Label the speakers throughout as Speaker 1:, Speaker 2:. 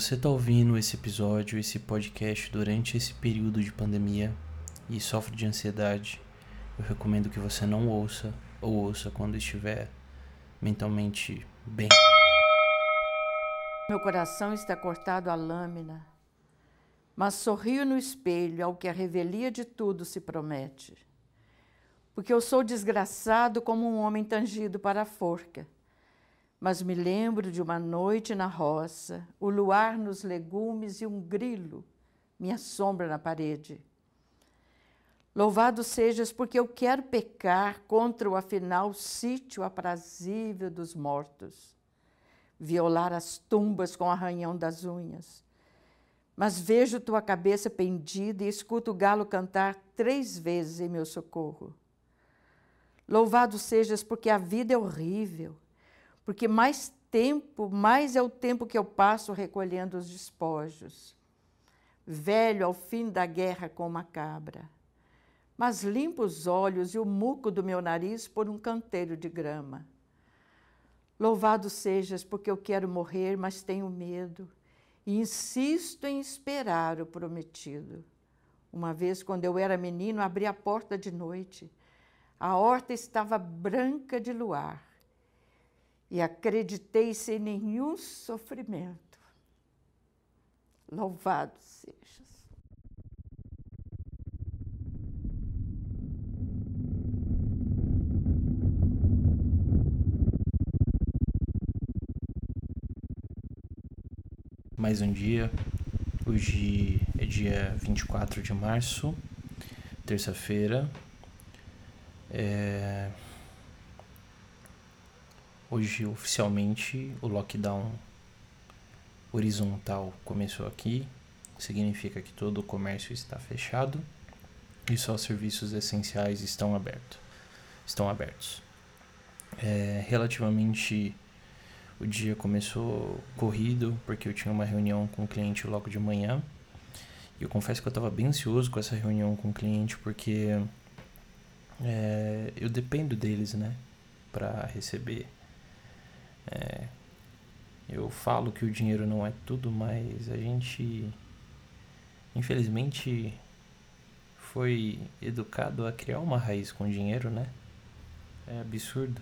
Speaker 1: você está ouvindo esse episódio, esse podcast durante esse período de pandemia e sofre de ansiedade, eu recomendo que você não ouça ou ouça quando estiver mentalmente bem.
Speaker 2: Meu coração está cortado à lâmina, mas sorrio no espelho ao que a revelia de tudo se promete. Porque eu sou desgraçado como um homem tangido para a forca. Mas me lembro de uma noite na roça, o luar nos legumes e um grilo, minha sombra na parede. Louvado sejas, porque eu quero pecar contra o afinal sítio aprazível dos mortos violar as tumbas com arranhão das unhas. Mas vejo tua cabeça pendida e escuto o galo cantar três vezes em meu socorro. Louvado sejas, porque a vida é horrível, porque mais tempo, mais é o tempo que eu passo recolhendo os despojos. Velho ao fim da guerra com uma cabra. Mas limpo os olhos e o muco do meu nariz por um canteiro de grama Louvado sejas, porque eu quero morrer, mas tenho medo e insisto em esperar o prometido. Uma vez, quando eu era menino, abri a porta de noite. A horta estava branca de luar e acreditei sem nenhum sofrimento. Louvado sejas.
Speaker 1: mais um dia. Hoje é dia 24 de março, terça-feira. É... Hoje, oficialmente, o lockdown horizontal começou aqui. Significa que todo o comércio está fechado e só os serviços essenciais estão abertos. Estão abertos. É, relativamente o dia começou corrido, porque eu tinha uma reunião com o cliente logo de manhã. E eu confesso que eu estava bem ansioso com essa reunião com o cliente, porque é, eu dependo deles, né, para receber. É, eu falo que o dinheiro não é tudo, mas a gente, infelizmente, foi educado a criar uma raiz com dinheiro, né? É absurdo.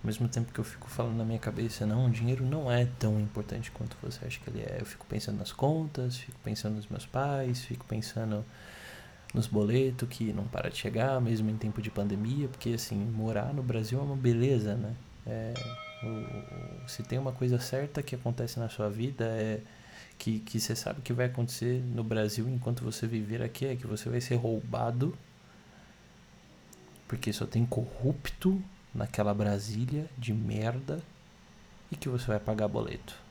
Speaker 1: Ao mesmo tempo que eu fico falando na minha cabeça, não, o dinheiro não é tão importante quanto você acha que ele é. Eu fico pensando nas contas, fico pensando nos meus pais, fico pensando nos boletos que não para de chegar, mesmo em tempo de pandemia, porque assim, morar no Brasil é uma beleza, né? É, se tem uma coisa certa que acontece na sua vida é que, que você sabe que vai acontecer no Brasil enquanto você viver aqui, é que você vai ser roubado, porque só tem corrupto naquela Brasília de merda e que você vai pagar boleto.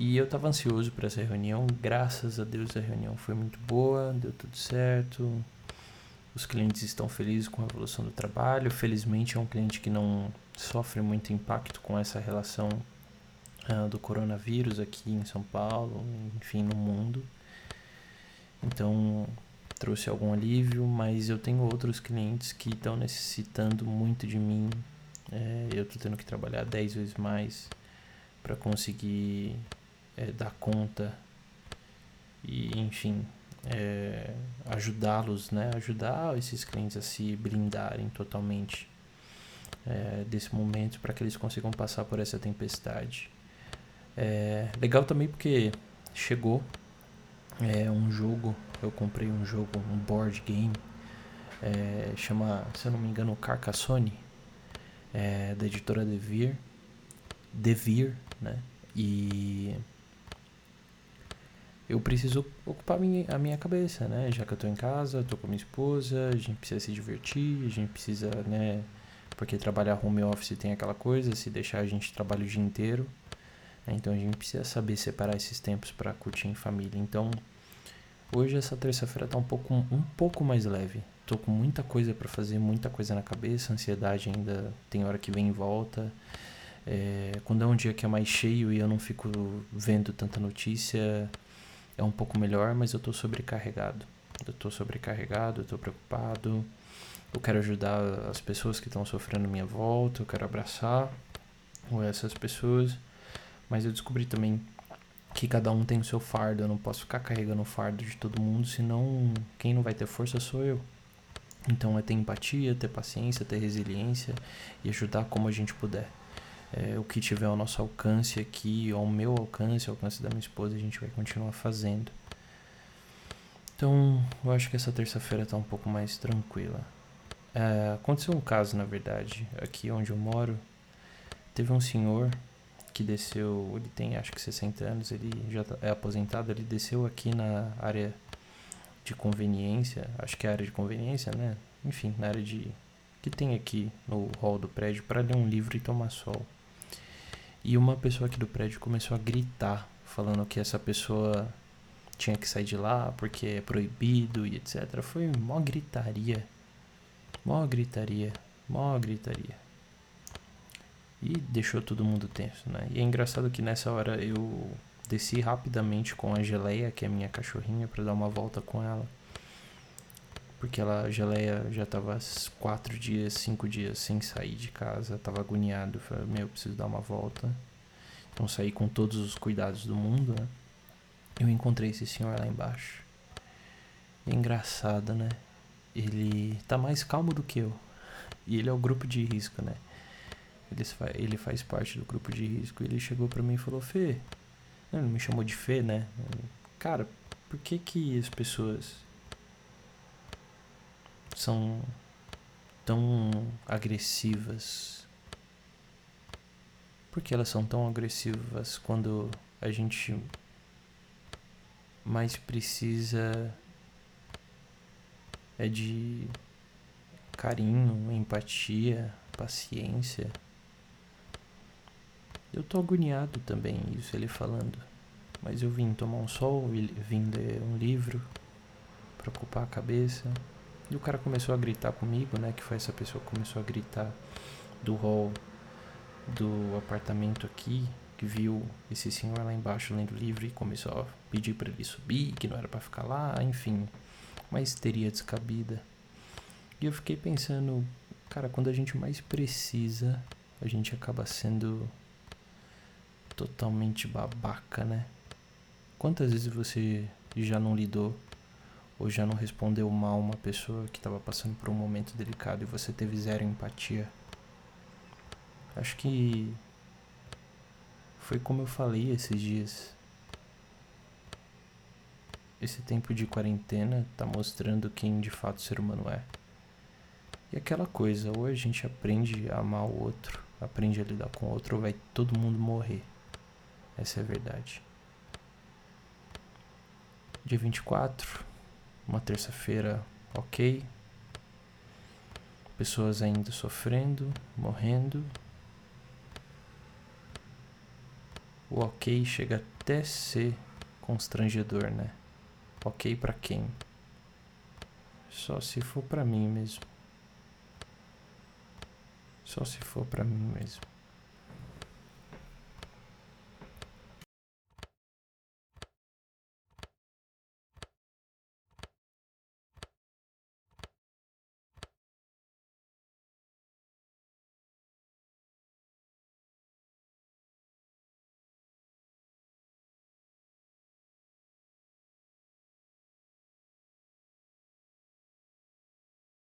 Speaker 1: E eu tava ansioso para essa reunião. Graças a Deus a reunião foi muito boa, deu tudo certo. Os clientes estão felizes com a evolução do trabalho. Felizmente é um cliente que não sofre muito impacto com essa relação uh, do coronavírus aqui em São Paulo, enfim, no mundo. Então, trouxe algum alívio, mas eu tenho outros clientes que estão necessitando muito de mim. É, eu estou tendo que trabalhar 10 vezes mais para conseguir é, dar conta e, enfim, é, ajudá-los, né? Ajudar esses clientes a se blindarem totalmente é, desse momento para que eles consigam passar por essa tempestade. É legal também porque chegou é, um jogo, eu comprei um jogo, um board game, é, chama, se eu não me engano, Carcassonne, é, da editora Devir, Devir, né? E eu preciso ocupar a minha cabeça, né? Já que eu tô em casa, tô com minha esposa, a gente precisa se divertir, a gente precisa, né? Porque trabalhar home office tem aquela coisa, se deixar a gente trabalha o dia inteiro. Né? Então a gente precisa saber separar esses tempos para curtir em família. Então hoje essa terça-feira tá um pouco, um pouco mais leve. Tô com muita coisa para fazer, muita coisa na cabeça, ansiedade ainda tem hora que vem em volta. É, quando é um dia que é mais cheio e eu não fico vendo tanta notícia, é um pouco melhor, mas eu tô sobrecarregado. eu tô sobrecarregado, eu tô preocupado. Eu quero ajudar as pessoas que estão sofrendo à minha volta, eu quero abraçar essas pessoas. Mas eu descobri também que cada um tem o seu fardo. Eu não posso ficar carregando o fardo de todo mundo, senão quem não vai ter força sou eu. Então é ter empatia, ter paciência, ter resiliência e ajudar como a gente puder. É, o que tiver ao nosso alcance aqui, ao meu alcance, ao alcance da minha esposa, a gente vai continuar fazendo. Então, eu acho que essa terça-feira tá um pouco mais tranquila. É, aconteceu um caso, na verdade, aqui onde eu moro. Teve um senhor que desceu, ele tem acho que 60 anos, ele já tá, é aposentado, ele desceu aqui na área de conveniência, acho que é a área de conveniência, né? Enfim, na área de que tem aqui no hall do prédio para ler um livro e tomar sol. E uma pessoa aqui do prédio começou a gritar, falando que essa pessoa tinha que sair de lá porque é proibido e etc. Foi mó gritaria. Mó gritaria, mó gritaria. E deixou todo mundo tenso, né? E é engraçado que nessa hora eu desci rapidamente com a Geleia, que é minha cachorrinha, para dar uma volta com ela. Porque ela, Geleia já tava quatro dias, cinco dias sem sair de casa, tava agoniado. Falei, meu, eu preciso dar uma volta. Então saí com todos os cuidados do mundo, né? Eu encontrei esse senhor lá embaixo. É engraçado, né? Ele tá mais calmo do que eu. E ele é o grupo de risco, né? Ele, ele faz parte do grupo de risco. Ele chegou para mim e falou: Fê, ele me chamou de Fê, né? Cara, por que que as pessoas são tão agressivas? Por que elas são tão agressivas quando a gente mais precisa é de carinho, empatia, paciência? Eu tô agoniado também, isso ele falando. Mas eu vim tomar um sol, vim ler um livro para ocupar a cabeça. E o cara começou a gritar comigo, né? Que foi essa pessoa que começou a gritar do hall do apartamento aqui, que viu esse senhor lá embaixo lendo livro e começou a pedir para ele subir, que não era para ficar lá, enfim, uma histeria descabida. E eu fiquei pensando, cara, quando a gente mais precisa, a gente acaba sendo totalmente babaca, né? Quantas vezes você já não lidou ou já não respondeu mal uma pessoa que estava passando por um momento delicado e você teve zero empatia? Acho que foi como eu falei esses dias. Esse tempo de quarentena tá mostrando quem de fato o ser humano é. E aquela coisa, ou a gente aprende a amar o outro, aprende a lidar com o outro, ou vai todo mundo morrer. Essa é a verdade. Dia 24, uma terça-feira ok. Pessoas ainda sofrendo, morrendo. O ok chega até ser constrangedor, né? Ok para quem? Só se for para mim mesmo. Só se for para mim mesmo.